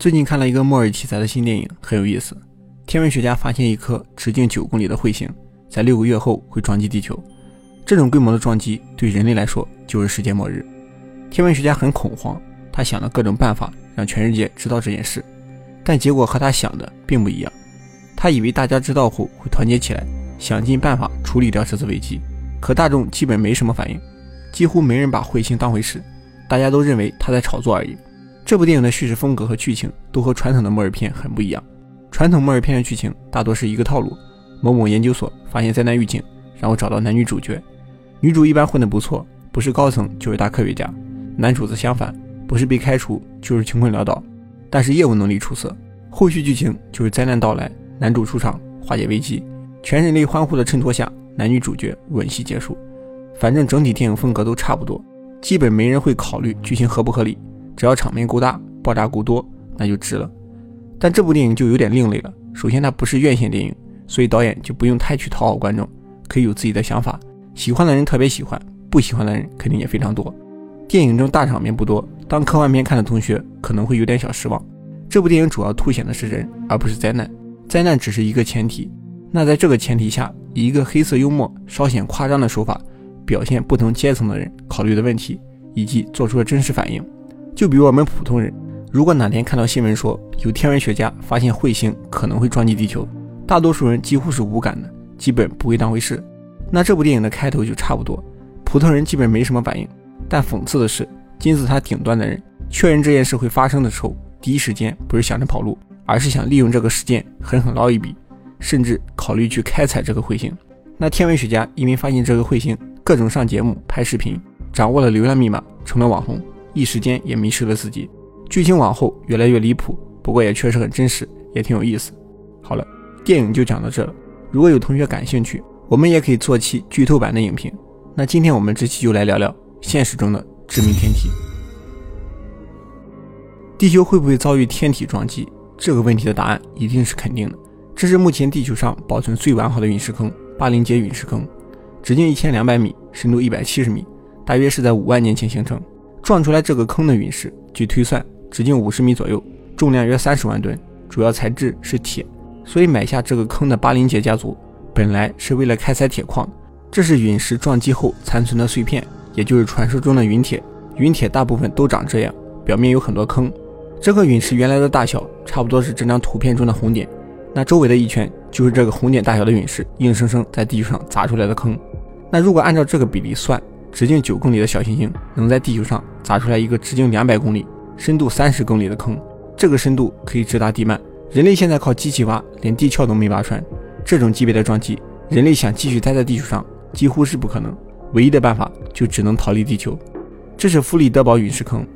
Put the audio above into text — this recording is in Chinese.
最近看了一个末日题材的新电影，很有意思。天文学家发现一颗直径九公里的彗星，在六个月后会撞击地球。这种规模的撞击对人类来说就是世界末日。天文学家很恐慌，他想了各种办法让全世界知道这件事，但结果和他想的并不一样。他以为大家知道后会团结起来，想尽办法处理掉这次危机，可大众基本没什么反应，几乎没人把彗星当回事。大家都认为他在炒作而已。这部电影的叙事风格和剧情都和传统的末日片很不一样。传统末日片的剧情大多是一个套路：某某研究所发现灾难预警，然后找到男女主角。女主一般混得不错，不是高层就是大科学家；男主则相反，不是被开除就是穷困潦倒，但是业务能力出色。后续剧情就是灾难到来，男主出场化解危机，全人类欢呼的衬托下，男女主角吻戏结束。反正整体电影风格都差不多。基本没人会考虑剧情合不合理，只要场面够大，爆炸够多，那就值了。但这部电影就有点另类了。首先，它不是院线电影，所以导演就不用太去讨好观众，可以有自己的想法。喜欢的人特别喜欢，不喜欢的人肯定也非常多。电影中大场面不多，当科幻片看的同学可能会有点小失望。这部电影主要凸显的是人，而不是灾难。灾难只是一个前提。那在这个前提下，以一个黑色幽默、稍显夸张的手法。表现不同阶层的人考虑的问题，以及做出的真实反应。就比如我们普通人，如果哪天看到新闻说有天文学家发现彗星可能会撞击地球，大多数人几乎是无感的，基本不会当回事。那这部电影的开头就差不多，普通人基本没什么反应。但讽刺的是，金字塔顶端的人确认这件事会发生的时候，第一时间不是想着跑路，而是想利用这个事件狠狠捞一笔，甚至考虑去开采这个彗星。那天文学家因为发现这个彗星。各种上节目、拍视频，掌握了流量密码，成了网红，一时间也迷失了自己。剧情往后越来越离谱，不过也确实很真实，也挺有意思。好了，电影就讲到这了。如果有同学感兴趣，我们也可以做期剧透版的影评。那今天我们这期就来聊聊现实中的致命天体。地球会不会遭遇天体撞击？这个问题的答案一定是肯定的。这是目前地球上保存最完好的陨石坑——巴林杰陨石坑。直径一千两百米，深度一百七十米，大约是在五万年前形成。撞出来这个坑的陨石，据推算，直径五十米左右，重量约三十万吨，主要材质是铁。所以买下这个坑的巴林杰家族，本来是为了开采铁矿。这是陨石撞击后残存的碎片，也就是传说中的陨铁。陨铁大部分都长这样，表面有很多坑。这颗陨石原来的大小，差不多是这张图片中的红点。那周围的一圈，就是这个红点大小的陨石，硬生生在地球上砸出来的坑。那如果按照这个比例算，直径九公里的小行星能在地球上砸出来一个直径两百公里、深度三十公里的坑，这个深度可以直达地幔。人类现在靠机器挖，连地壳都没挖穿。这种级别的撞击，人类想继续待在地球上几乎是不可能。唯一的办法就只能逃离地球。这是弗里德堡陨石坑，